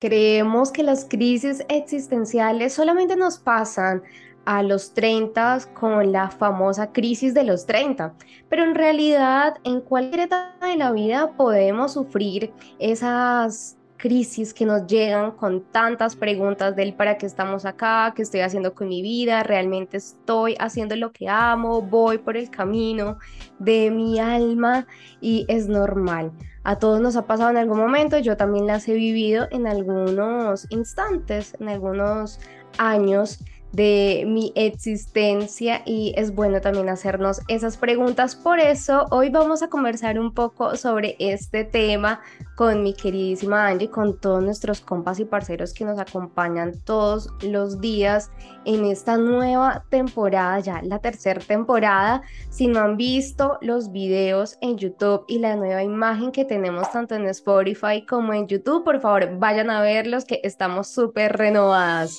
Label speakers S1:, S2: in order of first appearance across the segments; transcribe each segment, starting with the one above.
S1: Creemos que las crisis existenciales solamente nos pasan a los 30 con la famosa crisis de los 30, pero en realidad en cualquier etapa de la vida podemos sufrir esas crisis que nos llegan con tantas preguntas del para qué estamos acá, qué estoy haciendo con mi vida, realmente estoy haciendo lo que amo, voy por el camino de mi alma y es normal. A todos nos ha pasado en algún momento, yo también las he vivido en algunos instantes, en algunos años de mi existencia y es bueno también hacernos esas preguntas. Por eso hoy vamos a conversar un poco sobre este tema con mi queridísima Angie, con todos nuestros compas y parceros que nos acompañan todos los días en esta nueva temporada, ya la tercera temporada. Si no han visto los videos en YouTube y la nueva imagen que tenemos tanto en Spotify como en YouTube, por favor vayan a verlos que estamos súper renovadas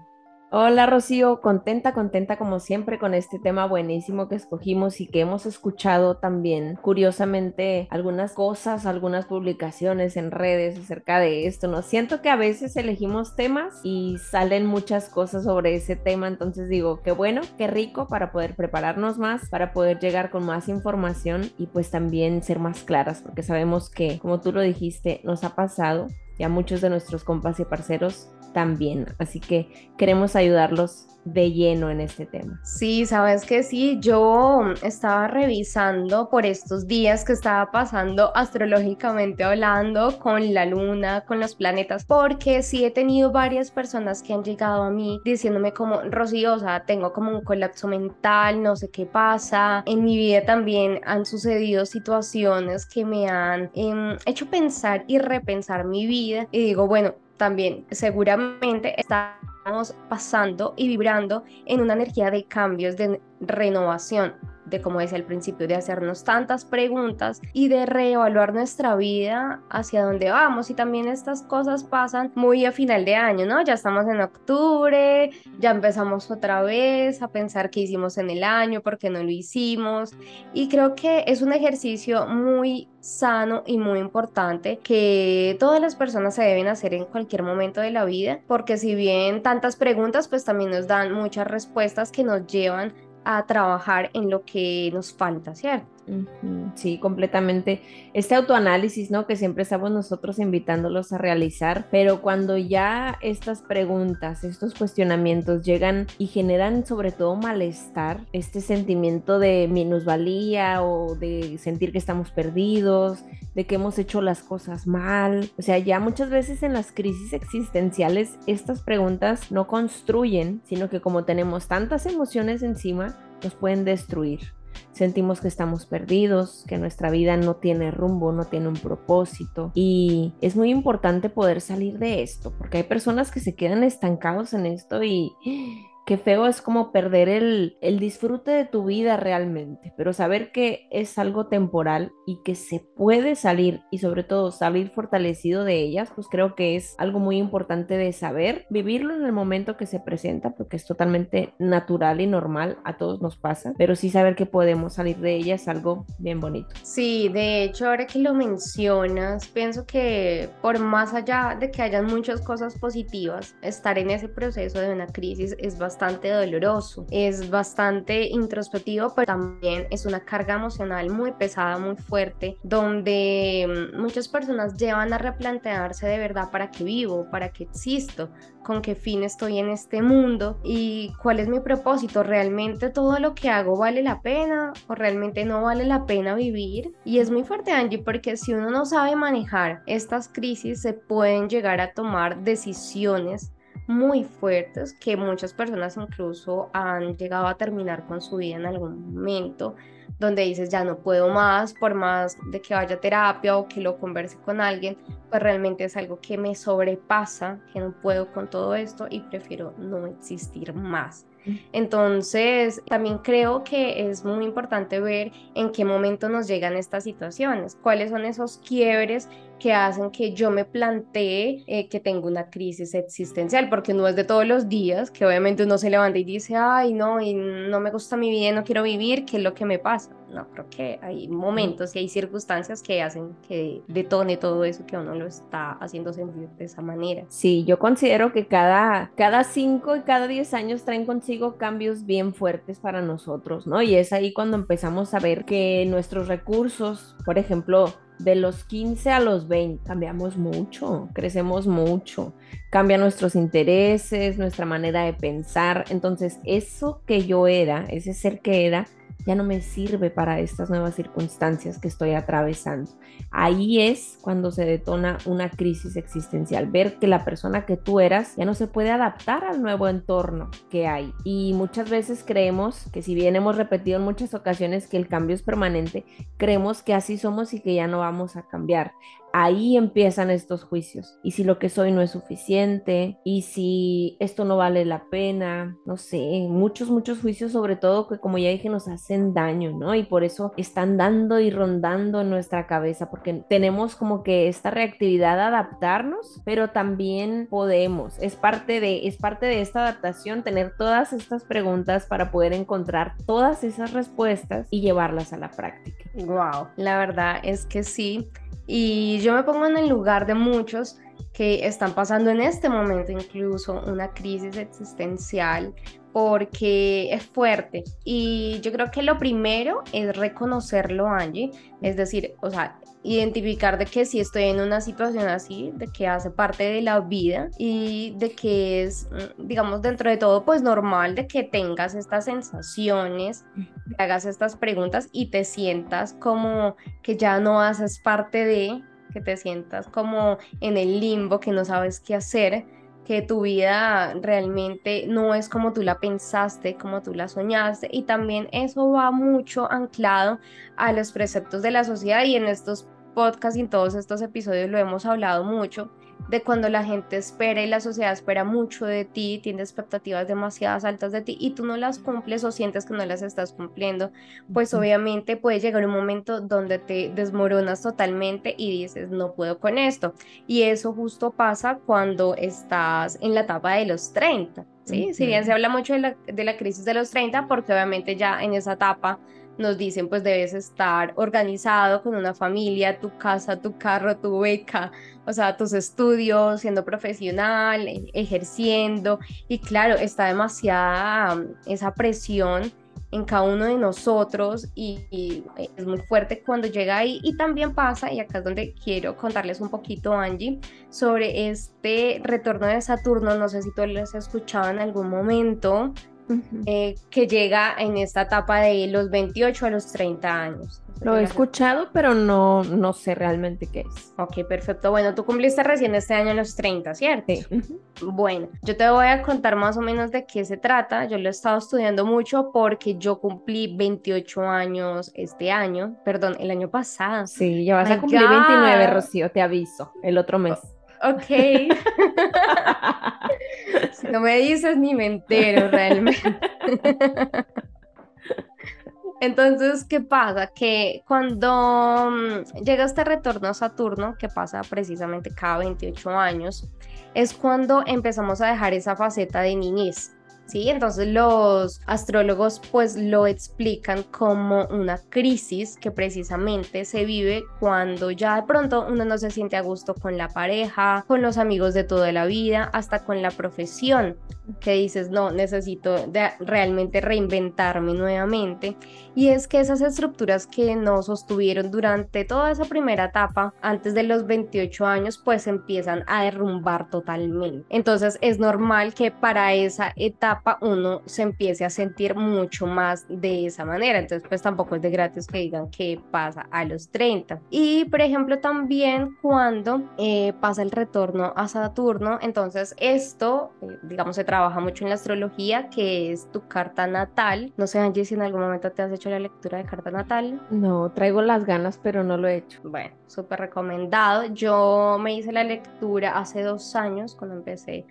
S2: Hola Rocío, contenta, contenta como siempre con este tema buenísimo que escogimos y que hemos escuchado también curiosamente algunas cosas, algunas publicaciones en redes acerca de esto, ¿no? Siento que a veces elegimos temas y salen muchas cosas sobre ese tema, entonces digo, qué bueno, qué rico para poder prepararnos más, para poder llegar con más información y pues también ser más claras, porque sabemos que, como tú lo dijiste, nos ha pasado y a muchos de nuestros compas y parceros también. Así que queremos ayudarlos de lleno en este tema.
S1: Sí, sabes que sí, yo estaba revisando por estos días que estaba pasando astrológicamente hablando con la luna, con los planetas, porque sí he tenido varias personas que han llegado a mí diciéndome como, Rocío, o sea, tengo como un colapso mental, no sé qué pasa. En mi vida también han sucedido situaciones que me han em, hecho pensar y repensar mi vida y digo, bueno, también seguramente está pasando y vibrando en una energía de cambios, de renovación de, como decía al principio, de hacernos tantas preguntas y de reevaluar nuestra vida hacia dónde vamos. Y también estas cosas pasan muy a final de año, ¿no? Ya estamos en octubre, ya empezamos otra vez a pensar qué hicimos en el año, por qué no lo hicimos. Y creo que es un ejercicio muy sano y muy importante que todas las personas se deben hacer en cualquier momento de la vida, porque si bien tantas preguntas, pues también nos dan muchas respuestas que nos llevan a trabajar en lo que nos falta, ¿cierto?
S2: Sí, completamente. Este autoanálisis, ¿no? Que siempre estamos nosotros invitándolos a realizar, pero cuando ya estas preguntas, estos cuestionamientos llegan y generan sobre todo malestar, este sentimiento de minusvalía o de sentir que estamos perdidos, de que hemos hecho las cosas mal, o sea, ya muchas veces en las crisis existenciales estas preguntas no construyen, sino que como tenemos tantas emociones encima, nos pueden destruir sentimos que estamos perdidos, que nuestra vida no tiene rumbo, no tiene un propósito. Y es muy importante poder salir de esto, porque hay personas que se quedan estancados en esto y qué feo es como perder el, el, disfrute de tu vida realmente, pero saber que es algo temporal y que se puede salir y sobre todo salir fortalecido de ellas, pues creo que es algo muy importante de saber, vivirlo en el momento que se presenta, porque es totalmente natural y normal, a todos nos pasa, pero sí saber que podemos salir de ellas es algo bien bonito.
S1: Sí, de hecho, ahora que lo mencionas, pienso que por más allá de que hayan muchas cosas positivas, estar en ese proceso de una crisis es bastante bastante doloroso, es bastante introspectivo, pero también es una carga emocional muy pesada, muy fuerte, donde mm, muchas personas llevan a replantearse de verdad para qué vivo, para qué existo, con qué fin estoy en este mundo y cuál es mi propósito. ¿Realmente todo lo que hago vale la pena o realmente no vale la pena vivir? Y es muy fuerte, Angie, porque si uno no sabe manejar estas crisis, se pueden llegar a tomar decisiones muy fuertes que muchas personas incluso han llegado a terminar con su vida en algún momento donde dices ya no puedo más por más de que vaya a terapia o que lo converse con alguien pues realmente es algo que me sobrepasa que no puedo con todo esto y prefiero no existir más. Entonces, también creo que es muy importante ver en qué momento nos llegan estas situaciones, cuáles son esos quiebres que hacen que yo me plantee eh, que tengo una crisis existencial, porque no es de todos los días que obviamente uno se levanta y dice, ay, no, y no me gusta mi vida, no quiero vivir, ¿qué es lo que me pasa? No, creo que hay momentos y hay circunstancias que hacen que detone todo eso que uno lo está haciendo sentir de esa manera.
S2: Sí, yo considero que cada, cada cinco y cada diez años traen consigo cambios bien fuertes para nosotros, ¿no? Y es ahí cuando empezamos a ver que nuestros recursos, por ejemplo, de los 15 a los 20 cambiamos mucho, crecemos mucho, cambian nuestros intereses, nuestra manera de pensar. Entonces, eso que yo era, ese ser que era, ya no me sirve para estas nuevas circunstancias que estoy atravesando. Ahí es cuando se detona una crisis existencial, ver que la persona que tú eras ya no se puede adaptar al nuevo entorno que hay. Y muchas veces creemos que si bien hemos repetido en muchas ocasiones que el cambio es permanente, creemos que así somos y que ya no vamos a cambiar ahí empiezan estos juicios. Y si lo que soy no es suficiente, y si esto no vale la pena, no sé, muchos, muchos juicios sobre todo que como ya dije nos hacen daño, ¿no? Y por eso están dando y rondando en nuestra cabeza, porque tenemos como que esta reactividad a adaptarnos, pero también podemos, es parte de, es parte de esta adaptación tener todas estas preguntas para poder encontrar todas esas respuestas y llevarlas a la práctica.
S1: Wow, la verdad es que sí. Y yo me pongo en el lugar de muchos que están pasando en este momento incluso una crisis existencial porque es fuerte. Y yo creo que lo primero es reconocerlo, Angie, es decir, o sea, identificar de que si estoy en una situación así, de que hace parte de la vida y de que es, mm, digamos, dentro de todo, pues normal de que tengas estas sensaciones, que hagas estas preguntas y te sientas como que ya no haces parte de, que te sientas como en el limbo, que no sabes qué hacer que tu vida realmente no es como tú la pensaste, como tú la soñaste, y también eso va mucho anclado a los preceptos de la sociedad y en estos podcasts y en todos estos episodios lo hemos hablado mucho, de cuando la gente espera y la sociedad espera mucho de ti, tiene expectativas demasiadas altas de ti y tú no las cumples o sientes que no las estás cumpliendo, pues obviamente puede llegar un momento donde te desmoronas totalmente y dices, no puedo con esto. Y eso justo pasa cuando estás en la etapa de los 30. ¿sí? Si bien se habla mucho de la, de la crisis de los 30, porque obviamente ya en esa etapa nos dicen pues debes estar organizado con una familia, tu casa, tu carro, tu beca, o sea, tus estudios, siendo profesional, e, ejerciendo. Y claro, está demasiada mm, esa presión en cada uno de nosotros y, es muy fuerte cuando llega ahí. Y también pasa, y acá es donde quiero contarles un poquito, Angie, sobre este retorno de Saturno, no sé si lo has escuchado en algún momento, eh, que llega en esta etapa de los 28 a los 30 años.
S2: Lo he escuchado, pero no, no sé realmente qué es.
S1: Ok, perfecto. Bueno, tú cumpliste recién este año los 30, ¿cierto? Sí. Bueno, yo te voy a contar más o menos de qué se trata. Yo lo he estado estudiando mucho porque yo cumplí 28 años este año, perdón, el año pasado.
S2: Sí, ya vas a cumplir 29, Rocío, te aviso, el otro mes.
S1: Ok. si no me dices ni me entero realmente. Entonces, ¿qué pasa? Que cuando mm, llega este retorno a Saturno, que pasa precisamente cada 28 años, es cuando empezamos a dejar esa faceta de niñez. ¿Sí? Entonces los astrólogos pues lo explican como una crisis que precisamente se vive cuando ya de pronto uno no se siente a gusto con la pareja, con los amigos de toda la vida, hasta con la profesión, que dices, no, necesito realmente reinventarme nuevamente. Y es que esas estructuras que nos sostuvieron durante toda esa primera etapa, antes de los 28 años, pues empiezan a derrumbar totalmente. Entonces es normal que para esa etapa uno se empiece a sentir mucho más de esa manera. Entonces, pues tampoco es de gratis que digan que pasa a los 30. Y, por ejemplo, también cuando eh, pasa el retorno a Saturno, entonces esto, eh, digamos, se trabaja mucho en la astrología, que es tu carta natal. No sé, Angie, si en algún momento te has hecho la lectura de carta natal.
S2: No, traigo las ganas, pero no lo he hecho.
S1: Bueno, súper recomendado. Yo me hice la lectura hace dos años cuando empecé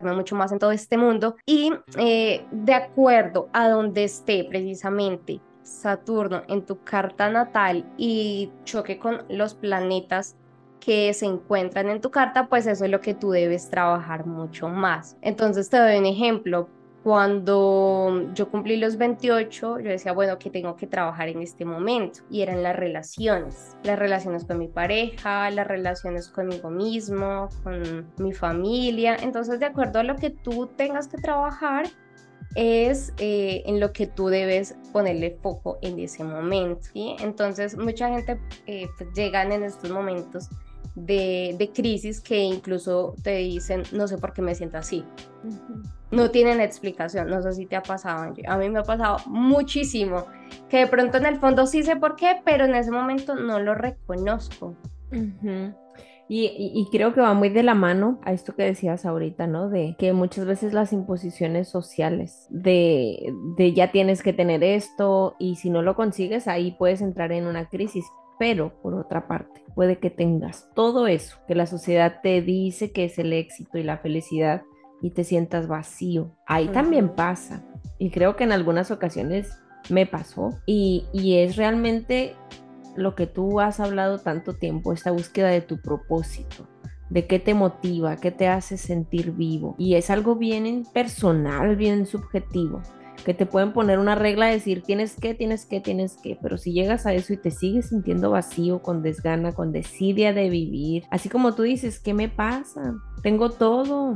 S1: mucho más en todo este mundo y eh, de acuerdo a donde esté precisamente Saturno en tu carta natal y choque con los planetas que se encuentran en tu carta, pues eso es lo que tú debes trabajar mucho más. Entonces te doy un ejemplo. Cuando yo cumplí los 28, yo decía, bueno, que tengo que trabajar en este momento. Y eran las relaciones, las relaciones con mi pareja, las relaciones conmigo mismo, con mi familia. Entonces, de acuerdo a lo que tú tengas que trabajar, es eh, en lo que tú debes ponerle foco en ese momento. ¿sí? Entonces, mucha gente eh, pues, llegan en estos momentos de, crisis que incluso te dicen, no sé por qué me siento así. No tienen explicación, no sé si te ha pasado, A mí me ha pasado muchísimo, que de pronto en el fondo sí sé por qué, pero en ese momento no lo reconozco.
S2: Y, creo que va muy de la mano a esto que decías ahorita, ¿no? De que muchas veces las imposiciones sociales, de ya tienes que tener esto y si no lo consigues, ahí puedes entrar en una crisis. Pero, por otra parte, puede que tengas todo eso que la sociedad te dice que es el éxito y la felicidad y te sientas vacío. Ahí también pasa. Y creo que en algunas ocasiones me pasó. Y, y es realmente lo que tú has hablado tanto tiempo, esta búsqueda de tu propósito de qué te motiva, qué te hace sentir vivo. Y es algo bien personal, bien subjetivo que te pueden poner una regla, decir tienes que, tienes que, tienes que, pero si llegas a eso y te sigues sintiendo vacío, con desgana, con desidia de vivir, así como tú dices, ¿qué me pasa? Tengo todo,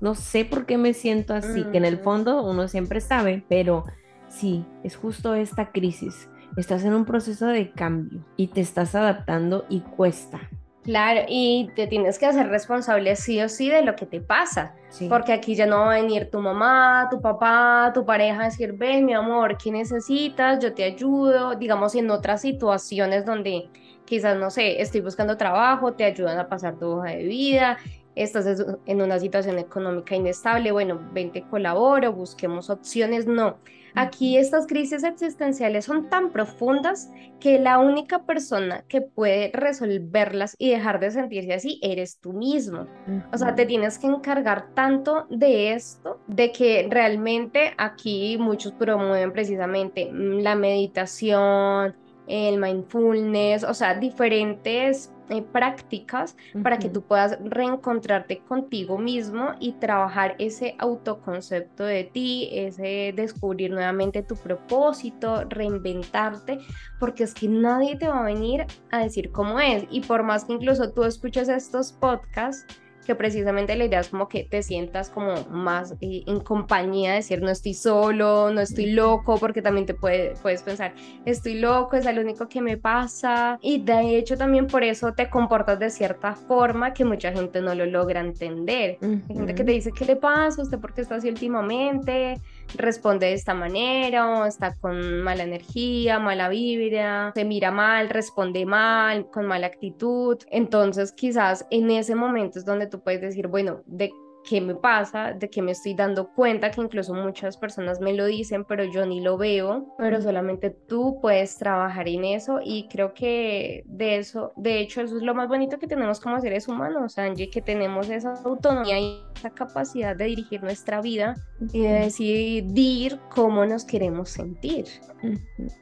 S2: no sé por qué me siento así, que en el fondo uno siempre sabe, pero sí, es justo esta crisis. Estás en un proceso de cambio y te estás adaptando y cuesta.
S1: Claro, y te tienes que hacer responsable sí o sí de lo que te pasa, porque aquí ya no va a venir tu mamá, tu papá, tu pareja a decir, ven mi amor, ¿qué necesitas? Yo te ayudo, digamos en otras situaciones donde quizás, no sé, estoy buscando trabajo, te ayudan a pasar tu hoja de vida, estás en una situación económica inestable, bueno, ven te colaboro, busquemos opciones, no Aquí estas crisis existenciales son tan profundas que la única persona que puede resolverlas y dejar de sentirse así eres tú mismo. O sea, te tienes que encargar tanto de esto, de que realmente aquí muchos promueven precisamente la meditación, el mindfulness, o sea, diferentes eh, prácticas para que tú puedas reencontrarte contigo mismo y trabajar ese autoconcepto de ti, ese descubrir nuevamente tu propósito, reinventarte, porque es que nadie te va a venir a decir cómo es. Y por más que incluso tú escuches estos podcasts, que precisamente la idea es como que te sientas como más eh, en compañía, decir no estoy solo, no estoy loco, porque también te puede, puedes pensar, estoy loco, es lo único que me pasa. Y de hecho también por eso te comportas de cierta forma que mucha gente no lo logra entender. Hay gente que te dice, ¿qué le pasa? ¿Usted por qué está así últimamente? Responde de esta manera o está con mala energía, mala vibra, se mira mal, responde mal, con mala actitud. Entonces quizás en ese momento es donde tú puedes decir, bueno, de qué me pasa, de qué me estoy dando cuenta, que incluso muchas personas me lo dicen, pero yo ni lo veo, pero solamente tú puedes trabajar en eso y creo que de eso, de hecho, eso es lo más bonito que tenemos como seres humanos, Angie, que tenemos esa autonomía y esa capacidad de dirigir nuestra vida y de decidir cómo nos queremos sentir.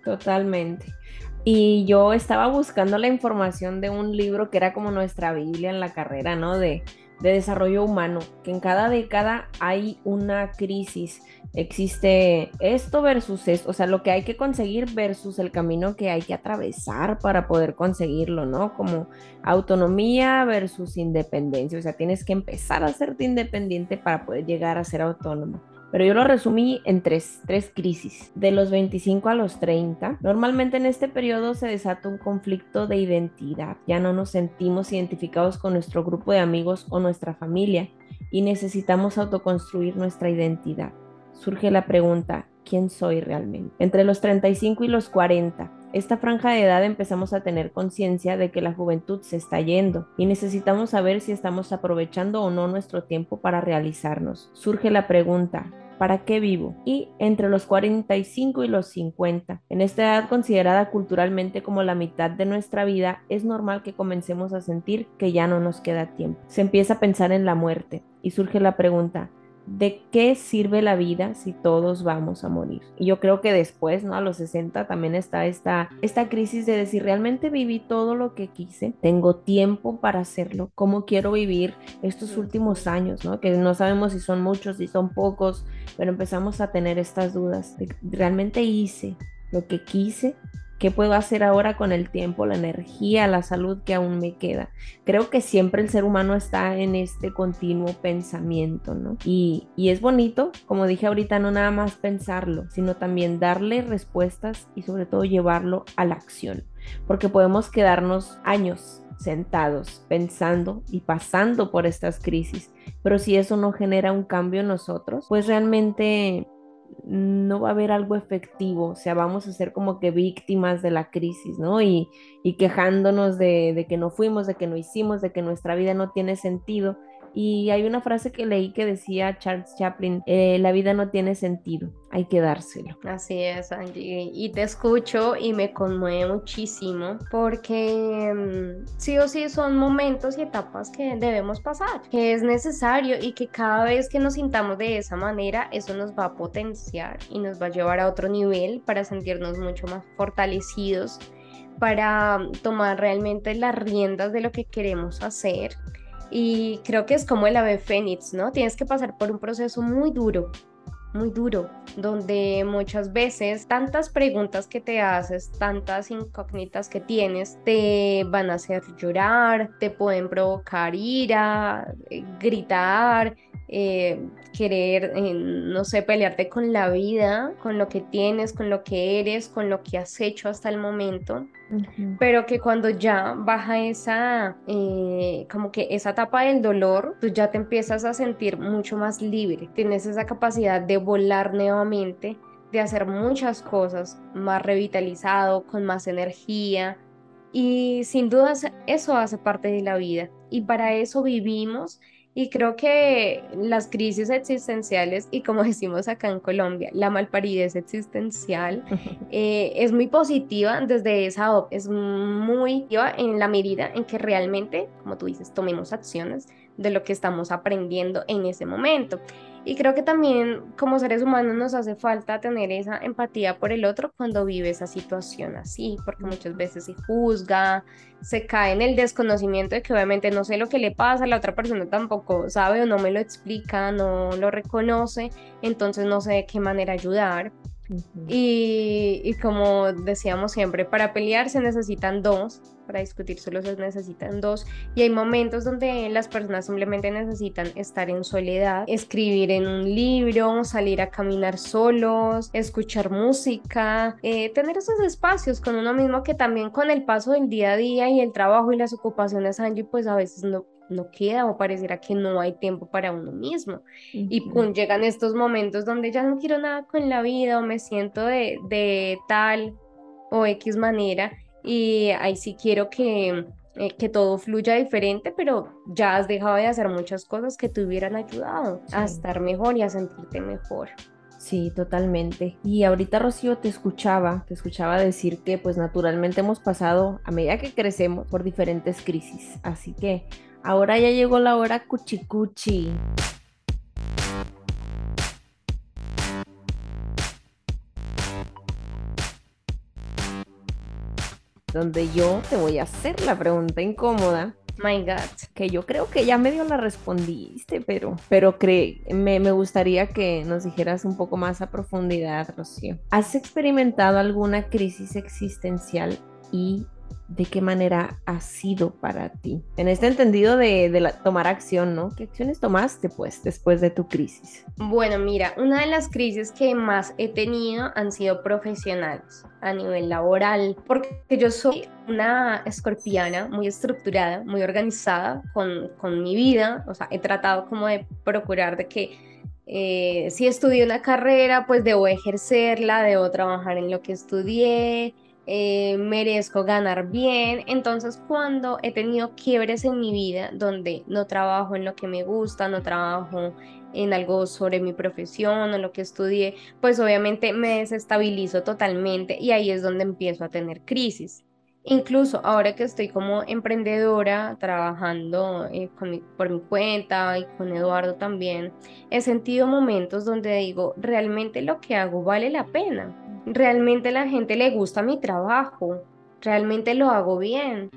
S2: Totalmente. Y yo estaba buscando la información de un libro que era como nuestra Biblia en la carrera, ¿no? De de desarrollo humano, que en cada década hay una crisis. Existe esto versus esto, o sea, lo que hay que conseguir versus el camino que hay que atravesar para poder conseguirlo, ¿no? Como autonomía versus independencia, o sea, tienes que empezar a serte independiente para poder llegar a ser autónomo pero yo lo resumí en tres, tres crisis, de los 25 a los 30. Normalmente en este periodo se desata un conflicto de identidad, ya no nos sentimos identificados con nuestro grupo de amigos o nuestra familia y necesitamos autoconstruir nuestra identidad. Surge la pregunta, ¿quién soy realmente? Entre los 35 y los 40, esta franja de edad empezamos a tener conciencia de que la juventud se está yendo y necesitamos saber si estamos aprovechando o no nuestro tiempo para realizarnos. Surge la pregunta, ¿para qué vivo? Y entre los 45 y los 50, en esta edad considerada culturalmente como la mitad de nuestra vida, es normal que comencemos a sentir que ya no nos queda tiempo. Se empieza a pensar en la muerte y surge la pregunta, ¿de qué sirve la vida si todos vamos a morir? Y yo creo que después, ¿no? A los 60 también está esta, esta crisis de decir, realmente viví todo lo que quise, tengo tiempo para hacerlo, ¿cómo quiero vivir estos últimos años, ¿no? Que no sabemos si son muchos, si son pocos, pero empezamos a tener estas dudas. ¿Realmente hice lo que quise? ¿Qué puedo hacer ahora con el tiempo, la energía, la salud que aún me queda? Creo que siempre el ser humano está en este continuo pensamiento, ¿no? Y, y es bonito, como dije ahorita, no nada más pensarlo, sino también darle respuestas y sobre todo llevarlo a la acción, porque podemos quedarnos años sentados, pensando y pasando por estas crisis, pero si eso no genera un cambio en nosotros, pues realmente no va a haber algo efectivo, o sea, vamos a ser como que víctimas de la crisis, ¿no? Y, y quejándonos de, de, que no fuimos, de que no hicimos, de que nuestra vida no tiene sentido, y hay una frase que leí que decía Charles Chaplin, eh, la vida no tiene sentido, hay que dárselo.
S1: Así es, Angie. Y te escucho y me conmueve muchísimo porque mm, sí o sí son momentos y etapas que debemos pasar, que es necesario y que cada vez que nos sintamos de esa manera, eso nos va a potenciar y nos va a llevar a otro nivel para sentirnos mucho más fortalecidos para tomar realmente las riendas de lo que queremos hacer y creo que es como el ave fénix, ¿no? Tienes que pasar por un proceso muy duro, muy duro, donde muchas veces tantas preguntas que te haces, tantas incógnitas que tienes, te van a hacer llorar, te pueden provocar ira, eh, gritar, eh, querer, eh, no sé, pelearte con la vida, con lo que tienes, con lo que eres, con lo que has hecho hasta el momento, pero que cuando ya baja esa, eh, como que esa etapa del dolor, tú ya te empiezas a sentir mucho más libre, tienes esa capacidad de volar nuevamente, de hacer muchas cosas, más revitalizado, con más energía. Y sin dudas eso hace parte de la vida. Y para eso vivimos y creo que las crisis existenciales, y como decimos acá en Colombia, la malparidez existencial eh, es muy positiva desde esa es muy positiva en la medida en que realmente, como tú dices, tomemos acciones de lo que estamos aprendiendo en ese momento. Y creo que también como seres humanos nos hace falta tener esa empatía por el otro cuando vive esa situación así, porque muchas veces se juzga, se cae en el desconocimiento de que obviamente no sé lo que le pasa, la otra persona tampoco sabe o no me lo explica, no lo reconoce, entonces no sé de qué manera ayudar. Y, como decíamos siempre, para pelear se necesitan dos, para discutir solo se necesitan dos. Y hay momentos donde las personas simplemente necesitan estar en soledad, escribir en un libro, salir a caminar solos, escuchar música, eh, tener esos espacios con uno mismo que también con el paso del día a día y el trabajo y las ocupaciones, Angie, pues a veces no no queda o pareciera que no hay tiempo para uno mismo. Y pum, llegan estos momentos donde ya no quiero nada con la vida o me siento de, de tal o X manera y ahí sí quiero que, eh, que todo fluya diferente, pero ya has dejado de hacer muchas cosas que te hubieran ayudado a estar mejor y a sentirte mejor.
S2: Sí, totalmente. Y ahorita Rocío te escuchaba, te escuchaba decir que pues naturalmente hemos pasado a medida que crecemos por diferentes crisis. Así que Ahora ya llegó la hora cuchicuchi. Donde yo te voy a hacer la pregunta incómoda.
S1: My God.
S2: Que yo creo que ya medio la respondiste, pero, pero me, me gustaría que nos dijeras un poco más a profundidad, Rocío. ¿Has experimentado alguna crisis existencial y de qué manera ha sido para ti. En este entendido de, tomar acción, ¿no? ¿Qué acciones tomaste pues después de tu crisis?
S1: Bueno, mira, una de las crisis que más he tenido han sido profesionales a nivel laboral, porque yo soy una escorpiana muy estructurada, muy organizada con, mi vida, o sea, he tratado como de procurar de que eh, si estudié una carrera, pues debo ejercerla, debo trabajar en lo que estudié, eh, merezco ganar bien. Entonces cuando he tenido quiebres en mi vida donde no trabajo en lo que me gusta, no trabajo en algo sobre mi profesión o lo que estudié, pues obviamente me desestabilizo totalmente y ahí es donde empiezo a tener crisis. Incluso ahora que estoy como emprendedora, trabajando eh, por mi cuenta y con Eduardo también, he sentido momentos donde digo, realmente lo que hago vale la pena, realmente la gente le gusta mi trabajo, realmente lo hago bien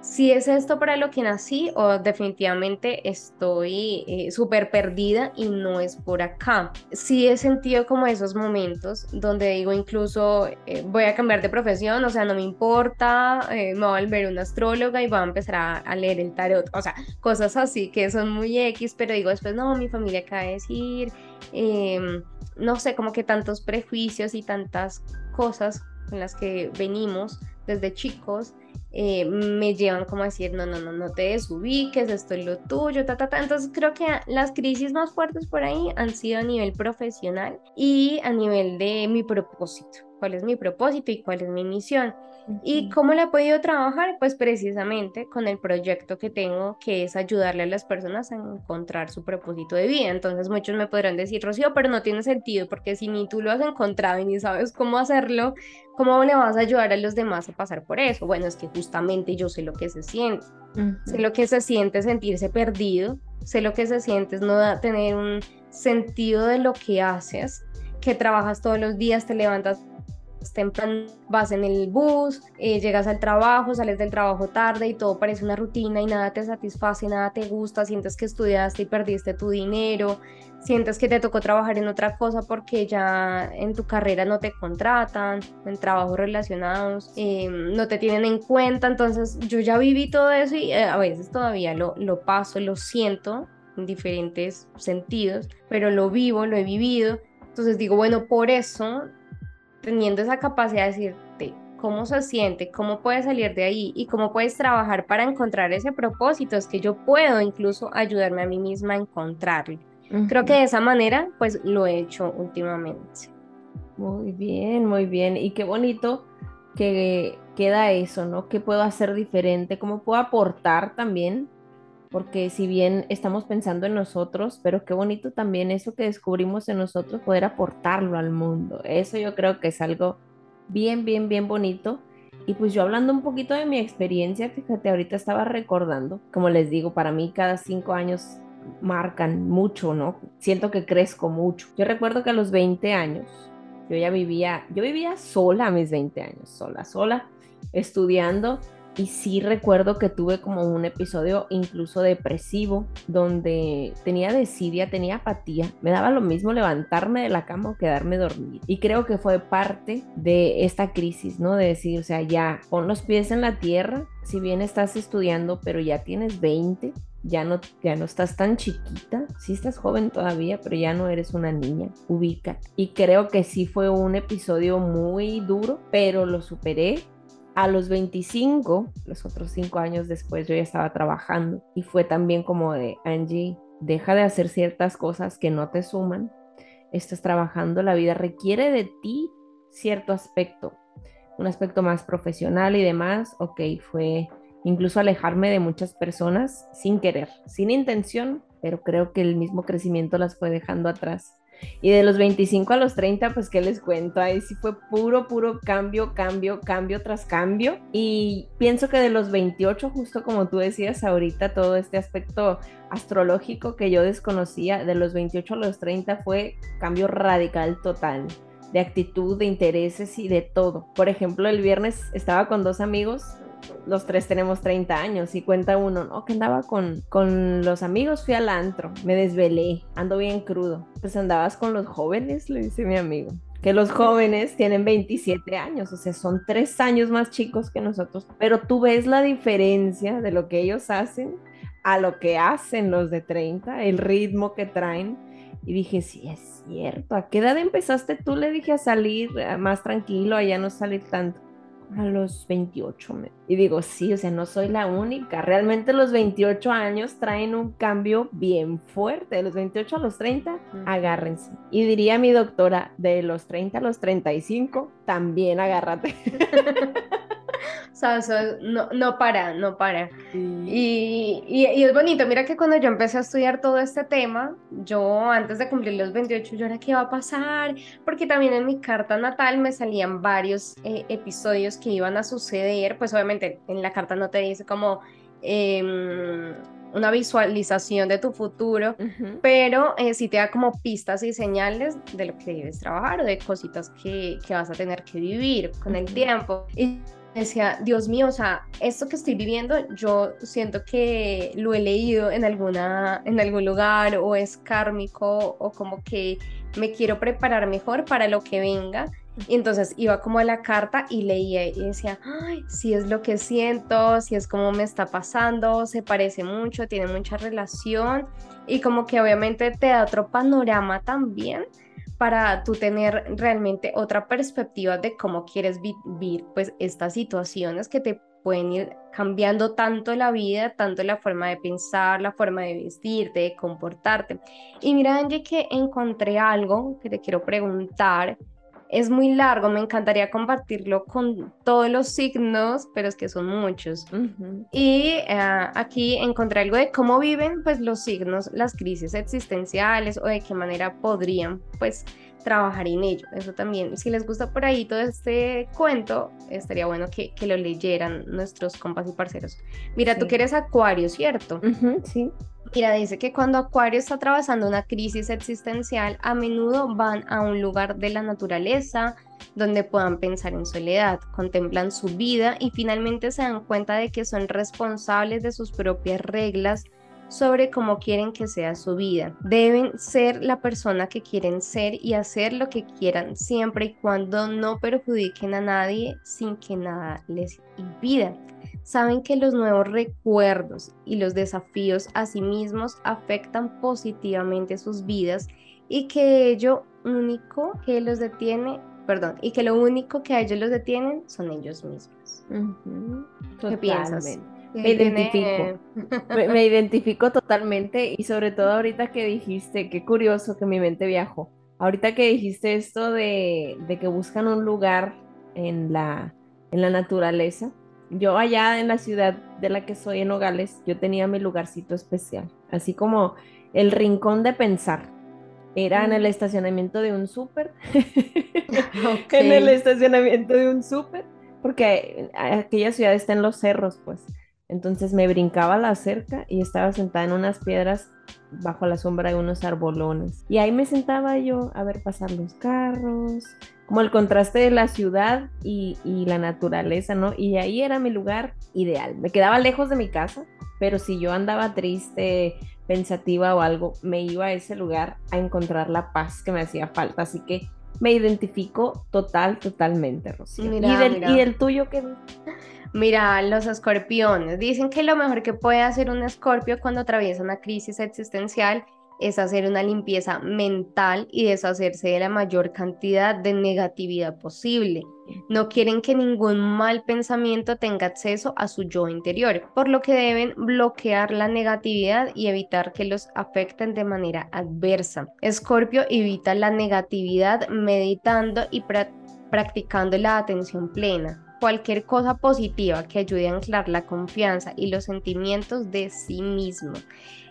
S1: si es esto para lo que nací o definitivamente estoy eh, súper perdida y no es por acá. Sí he sentido como esos momentos donde digo incluso eh, voy a cambiar de profesión, o sea, no me importa, eh, me voy a volver una astróloga y voy a empezar a, leer el tarot, o sea, cosas así que son muy X, pero digo después, no, mi familia acaba de decir, em, no sé, como que tantos prejuicios y tantas cosas con las que venimos desde chicos eh, me llevan como a decir, no, no, no, no te desubiques, esto es lo tuyo, ta, ta, ta. Entonces creo que las crisis más fuertes por ahí han sido a nivel profesional y a nivel de mi propósito, cuál es mi propósito y cuál es mi misión. ¿Y cómo la he podido trabajar? Pues precisamente con el proyecto que tengo, que es ayudarle a las personas a encontrar su propósito de vida. Entonces muchos me podrán decir, Rocío, pero no tiene sentido, porque si ni tú lo has encontrado y ni sabes cómo hacerlo, ¿cómo le vas a ayudar a los demás a pasar por eso? Bueno, es que justamente yo sé lo que se siente. Sé lo que se siente sentirse perdido, sé lo que se siente es no tener un sentido de lo que haces, que trabajas todos los días, te levantas temprano, vas en el bus, eh, llegas al trabajo, sales del trabajo tarde y todo parece una rutina y nada te satisface, nada te gusta, sientes que estudiaste y perdiste tu dinero, sientes que te tocó trabajar en otra cosa porque ya en tu carrera no te contratan, en trabajos relacionados, em, no te tienen en cuenta, entonces yo ya viví todo eso y eh, a veces todavía lo, lo paso, lo siento en diferentes sentidos, pero lo vivo, lo he vivido. Entonces digo, bueno, por eso teniendo esa capacidad de decirte cómo se siente, cómo puedes salir de ahí y cómo puedes trabajar para encontrar ese propósito, es que yo puedo incluso ayudarme a mí misma a encontrarlo. Creo que de esa manera, pues lo he hecho últimamente.
S2: Muy bien, muy bien. Y qué bonito que queda eso, ¿no? ¿Qué puedo hacer diferente? ¿Cómo puedo aportar también porque si bien estamos pensando en nosotros, pero qué bonito también eso que descubrimos en nosotros, poder aportarlo al mundo. Eso yo creo que es algo bien, bien, bien bonito. Y pues yo hablando un poquito de mi experiencia, fíjate, ahorita estaba recordando, como les digo, para mí cada cinco años marcan mucho, ¿no? Siento que crezco mucho. Yo recuerdo que a los 20 años, yo ya vivía, yo vivía sola a mis 20 años, sola, sola, estudiando y sí recuerdo que tuve como un episodio incluso depresivo, donde tenía desidia, tenía apatía. Me daba lo mismo levantarme de la cama o quedarme dormir. Y creo que fue parte de esta crisis, ¿no? De decir, o sea, ya pon los pies en la tierra. Si bien estás estudiando, pero ya tienes 20, ya no, ya no estás tan chiquita, sí estás joven todavía, pero ya no eres una niña, ubica. Y creo que sí fue un episodio muy duro, pero lo superé a los 25, los otros cinco años después, yo ya estaba trabajando y fue también como de, Angie, deja de hacer ciertas cosas que no te suman, estás trabajando, la vida requiere de ti cierto aspecto, un aspecto más profesional y demás, ok, fue incluso alejarme de muchas personas sin querer, sin intención, pero creo que el mismo crecimiento las fue dejando atrás. Y de los 25 a los 30, pues, ¿qué les cuento? Ahí sí fue puro, puro cambio, cambio, cambio tras cambio. Y pienso que de los 28, justo como tú decías ahorita, todo este aspecto astrológico que yo desconocía, de los 28 a los 30 fue cambio radical total de actitud, de intereses y de todo. Por ejemplo, el viernes estaba con dos amigos los tres tenemos 30 años y cuenta uno, ¿no? Que andaba con, con los amigos, fui al antro, me desvelé, ando bien crudo. Pues andabas con los jóvenes, le dice mi amigo. Que los jóvenes tienen 27 años, o sea, son tres años más chicos que nosotros, pero tú ves la diferencia de lo que ellos hacen a lo que hacen los de 30, el ritmo que traen. Y dije, sí, es cierto. ¿A qué edad empezaste tú? Le dije a salir más tranquilo, a ya no salir tanto a los 28. Y digo, sí, o sea, no soy la única. Realmente los 28 años traen un cambio bien fuerte. De los 28 a los 30, agárrense. Y diría mi doctora, de los 30 a los 35, también agárrate.
S1: sea, no, no para, no para. Y, y, y, es bonito, mira que cuando yo empecé a estudiar todo este tema, yo antes de cumplir los 28, yo era qué va a pasar, porque también en mi carta natal me salían varios eh, episodios que iban a suceder, pues obviamente en la carta no te dice como... Eh, una visualización de tu futuro, pero eh, sí te da como pistas y señales de lo que debes trabajar o de cositas que, que vas a tener que vivir con el tiempo. Y decía, Dios mío, o sea, esto que estoy viviendo, yo siento que lo he leído en, alguna, en algún lugar o es kármico o como que me quiero preparar mejor para lo que venga. Y entonces iba como a la carta y leía y decía, ay, si es lo que siento, si es como me está pasando, se parece mucho, tiene mucha relación y como que obviamente te da otro panorama también para tú tener realmente otra perspectiva de cómo quieres vivir pues estas situaciones que te pueden ir cambiando tanto la vida, tanto la forma de pensar, la forma de vestirte, de comportarte. Y mira, Angie, que encontré algo que te quiero preguntar es muy largo, me encantaría compartirlo con todos los signos, pero es que son muchos. Y eh, aquí encontré algo de cómo viven pues los signos, las crisis existenciales o de qué manera podrían pues trabajar en ello. Eso también, si les gusta por ahí todo este cuento, estaría bueno que, lo leyeran nuestros compas y parceros. Mira, tú que eres acuario, ¿cierto?
S2: sí.
S1: Mira, dice que cuando Acuario está atravesando una crisis existencial, a menudo van a un lugar de la naturaleza donde puedan pensar en soledad, contemplan su vida y finalmente se dan cuenta de que son responsables de sus propias reglas sobre cómo quieren que sea su vida. Deben ser la persona que quieren ser y hacer lo que quieran siempre y cuando no perjudiquen a nadie sin que nada les impida. Saben que los nuevos recuerdos y los desafíos a sí mismos afectan positivamente sus vidas y que ello único que los detiene perdón, y que lo único que a ellos los detienen son ellos mismos. ¿Qué piensas?
S2: Me identifico. me, identifico totalmente y sobre todo ahorita que dijiste, qué curioso que mi mente viajó. Ahorita que dijiste esto de, que buscan un lugar en la, en la naturaleza, yo allá en la ciudad de la que soy, en Nogales, yo tenía mi lugarcito especial, así como el rincón de pensar. Era en el mm. estacionamiento de un súper, en el estacionamiento de un súper, porque aquella ciudad está en los cerros, pues. Entonces me brincaba la cerca y estaba sentada en unas piedras bajo la sombra de unos arbolones. Y ahí me sentaba yo a ver pasar los carros, como el contraste de la ciudad y, la naturaleza, ¿no? Y ahí era mi lugar ideal. Me quedaba lejos de mi casa, pero si yo andaba triste, pensativa o algo, me iba a ese lugar a encontrar la paz que me hacía falta. Así que me identifico total, totalmente, Rocío. ¿Y, del, ¿Y el tuyo qué?
S1: Mira, los escorpiones dicen que lo mejor que puede hacer un escorpio cuando atraviesa una crisis existencial es hacer una limpieza mental y deshacerse de la mayor cantidad de negatividad posible. No quieren que ningún mal pensamiento tenga acceso a su yo interior, por lo que deben bloquear la negatividad y evitar que los afecten de manera adversa. Escorpio evita la negatividad meditando y practicando la atención plena cualquier cosa positiva que ayude a anclar la confianza y los sentimientos de sí mismo.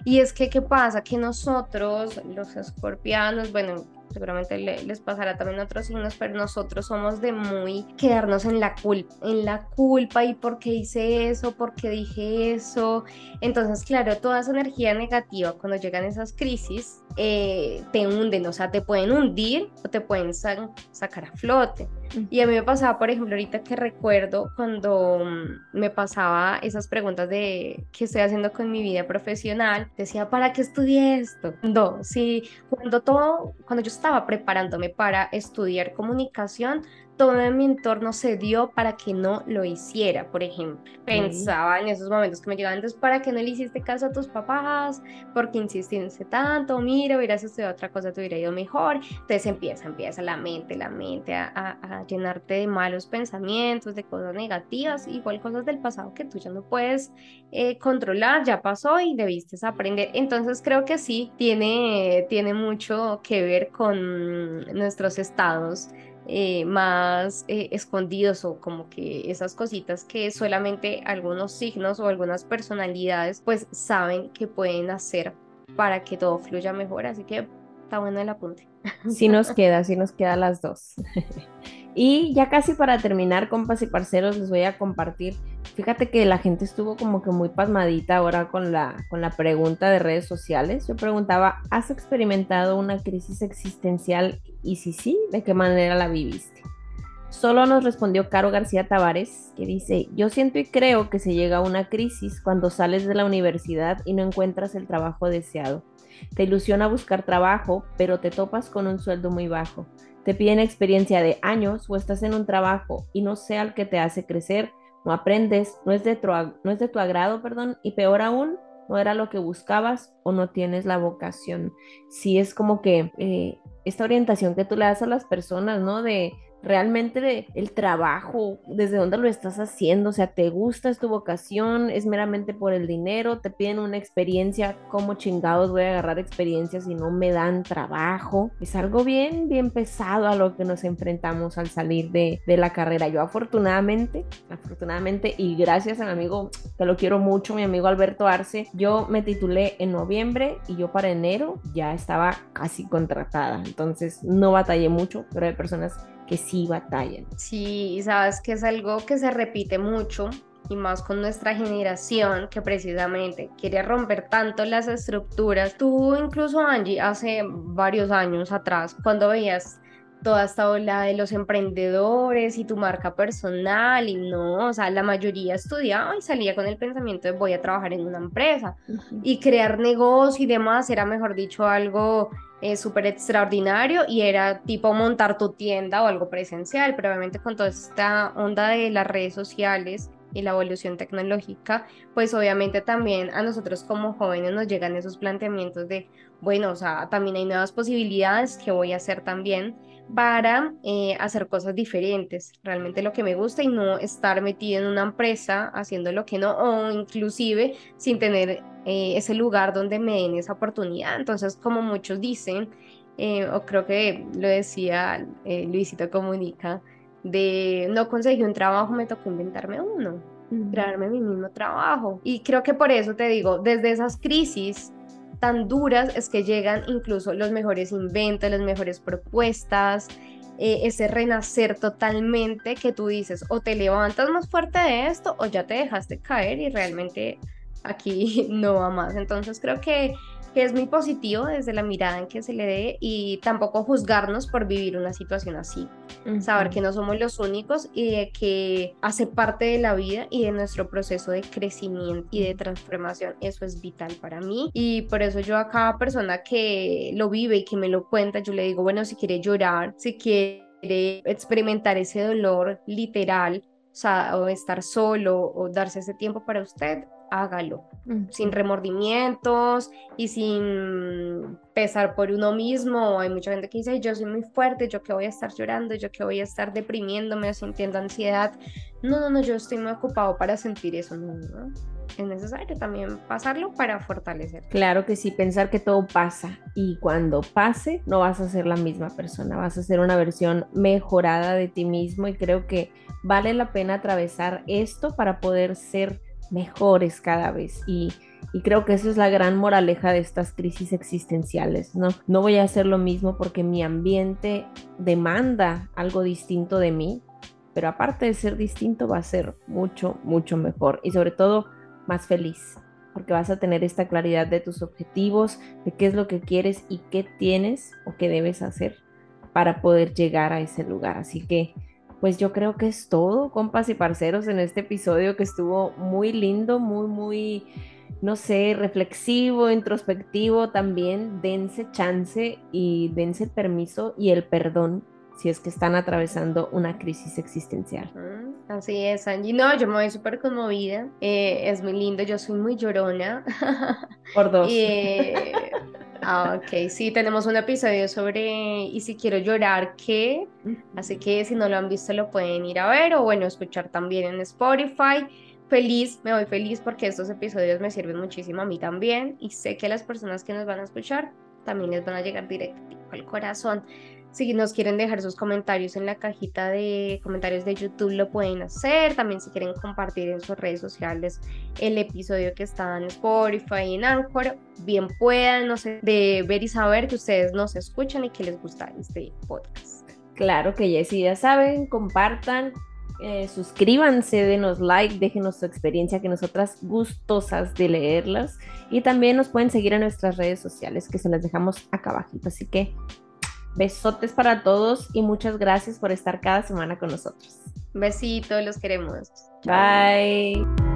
S1: Y es que, ¿qué pasa? Que nosotros, los escorpianos, bueno, seguramente les pasará también a otros signos, pero nosotros somos de muy quedarnos en la culpa, en la culpa y por qué hice eso, por qué dije eso. Entonces, claro, toda esa energía negativa cuando llegan esas crisis eh, te hunden, o sea, te pueden hundir o te pueden sacar a flote. Y a mí me pasaba, por ejemplo, ahorita que recuerdo cuando mm, me pasaba esas preguntas de qué estoy haciendo con mi vida profesional, decía, ¿para qué estudié esto? No, sí, cuando todo, cuando yo estaba preparándome para estudiar comunicación, todo en mi entorno se dio para que no lo hiciera, por ejemplo. Pensaba en esos momentos que me llegaban, entonces, ¿para qué no le hiciste caso a tus papás? ¿Por qué insististe tanto? Mira, hubieras estudiado otra cosa, te hubiera ido mejor. Entonces empieza, empieza la mente, la mente a, a, llenarte de malos pensamientos, de cosas negativas, igual cosas del pasado que tú ya no puedes eh, controlar, ya pasó y debiste aprender. Entonces creo que sí, tiene, tiene mucho que ver con nuestros estados eh, más eh, escondidos o como que esas cositas que solamente algunos signos o algunas personalidades pues saben que pueden hacer para que todo fluya mejor. Así que está bueno el apunte.
S2: Sí nos queda, sí nos queda las dos. y ya casi para terminar, compas y parceros, les voy a compartir. Fíjate que la gente estuvo como que muy pasmadita ahora con la, con la pregunta de redes sociales. Yo preguntaba, ¿has experimentado una crisis existencial? Y si sí, ¿de qué manera la viviste? Solo nos respondió Caro García Tavares, que dice, yo siento y creo que se llega a una crisis cuando sales de la universidad y no encuentras el trabajo deseado. Te ilusiona buscar trabajo, pero te topas con un sueldo muy bajo. Te piden experiencia de años o estás en un trabajo y no sea el que te hace crecer, no aprendes, no es de tu, no es de tu agrado, perdón, y peor aún, no era lo que buscabas o no tienes la vocación. Sí es como que eh, esta orientación que tú le das a las personas, ¿no? De realmente el trabajo, desde dónde lo estás haciendo, o sea, te gusta, es tu vocación, es meramente por el dinero, te piden una experiencia, ¿cómo chingados voy a agarrar experiencia si no me dan trabajo? Es algo bien, bien pesado a lo que nos enfrentamos al salir de, de la carrera. Yo afortunadamente, afortunadamente y gracias a mi amigo, que lo quiero mucho, mi amigo Alberto Arce, yo me titulé en noviembre y yo para enero ya estaba casi contratada, entonces no batallé mucho, pero hay personas que sí batallan.
S1: Sí, y sabes que es algo que se repite mucho y más con nuestra generación que precisamente quiere romper tanto las estructuras. Tú incluso Angie hace varios años atrás cuando veías toda esta ola de los emprendedores y tu marca personal y no, o sea, la mayoría estudiaba y salía con el pensamiento de voy a trabajar en una empresa y crear negocio y demás era mejor dicho algo eh, súper extraordinario y era tipo montar tu tienda o algo presencial, pero obviamente con toda esta onda de las redes sociales y la evolución tecnológica, pues obviamente también a nosotros como jóvenes nos llegan esos planteamientos de, bueno, o sea, también hay nuevas posibilidades que voy a hacer también para eh, hacer cosas diferentes, realmente lo que me gusta y no estar metido en una empresa haciendo lo que no, o inclusive sin tener eh, ese lugar donde me den esa oportunidad. Entonces, como muchos dicen, eh, o creo que lo decía Luisito Comunica, de no conseguí un trabajo, me tocó inventarme uno, crearme mi mismo trabajo. Y creo que por eso te digo, desde esas crisis tan duras es que llegan incluso los mejores inventos, las mejores propuestas, eh, ese renacer totalmente que tú dices, o te levantas más fuerte de esto o ya te dejaste caer y realmente aquí no va más. Entonces creo que que es muy positivo desde la mirada en que se le dé y tampoco juzgarnos por vivir una situación así. Saber que no somos los únicos y que hace parte de la vida y de nuestro proceso de crecimiento y de transformación. Eso es vital para mí y por eso yo a cada persona que lo vive y que me lo cuenta, yo le digo, bueno, si quiere llorar, si quiere experimentar ese dolor literal, o, sea, o estar solo o darse ese tiempo para usted, hágalo, sin remordimientos y sin pesar por uno mismo. Hay mucha gente que dice, yo soy muy fuerte, yo que voy a estar llorando, yo que voy a estar deprimiéndome o sintiendo ansiedad. No, no, no, yo estoy muy ocupado para sentir eso. No, no. Es necesario también pasarlo para fortalecer.
S2: Claro que sí, pensar que todo pasa y cuando pase no vas a ser la misma persona, vas a ser una versión mejorada de ti mismo y creo que vale la pena atravesar esto para poder ser mejores cada vez y, creo que esa es la gran moraleja de estas crisis existenciales, ¿no? No voy a hacer lo mismo porque mi ambiente demanda algo distinto de mí, pero aparte de ser distinto va a ser mucho, mucho mejor y sobre todo más feliz, porque vas a tener esta claridad de tus objetivos, de qué es lo que quieres y qué tienes o qué debes hacer para poder llegar a ese lugar. Así que pues yo creo que es todo, compas y parceros, en este episodio que estuvo muy lindo, muy, muy, no sé, reflexivo, introspectivo también. Dense chance y dense el permiso y el perdón si es que están atravesando una crisis existencial.
S1: Así es, Angie. No, yo me voy súper conmovida. Eh, es muy lindo, yo soy muy llorona.
S2: Por dos.
S1: Ah, ok, sí, tenemos un episodio sobre y si quiero llorar, ¿qué? Así que si no lo han visto lo pueden ir a ver o bueno, escuchar también en Spotify. Feliz, me voy feliz porque estos episodios me sirven muchísimo a mí también y sé que las personas que nos van a escuchar también les van a llegar directo al corazón. Si nos quieren dejar sus comentarios en la cajita de comentarios de YouTube, lo pueden hacer. También si quieren compartir en sus redes sociales el episodio que está en Spotify y en Anchor, bien puedan, no sé, de ver y saber que ustedes nos escuchan y que les gusta este podcast.
S2: Claro que ya, sí, ya saben, compartan, eh, suscríbanse, denos like, déjenos su experiencia, que nosotras gustosas de leerlas. Y también nos pueden seguir en nuestras redes sociales, que se las dejamos acá abajito. Así que besotes para todos y muchas gracias por estar cada semana con nosotros.
S1: Besitos, los queremos.
S2: Bye.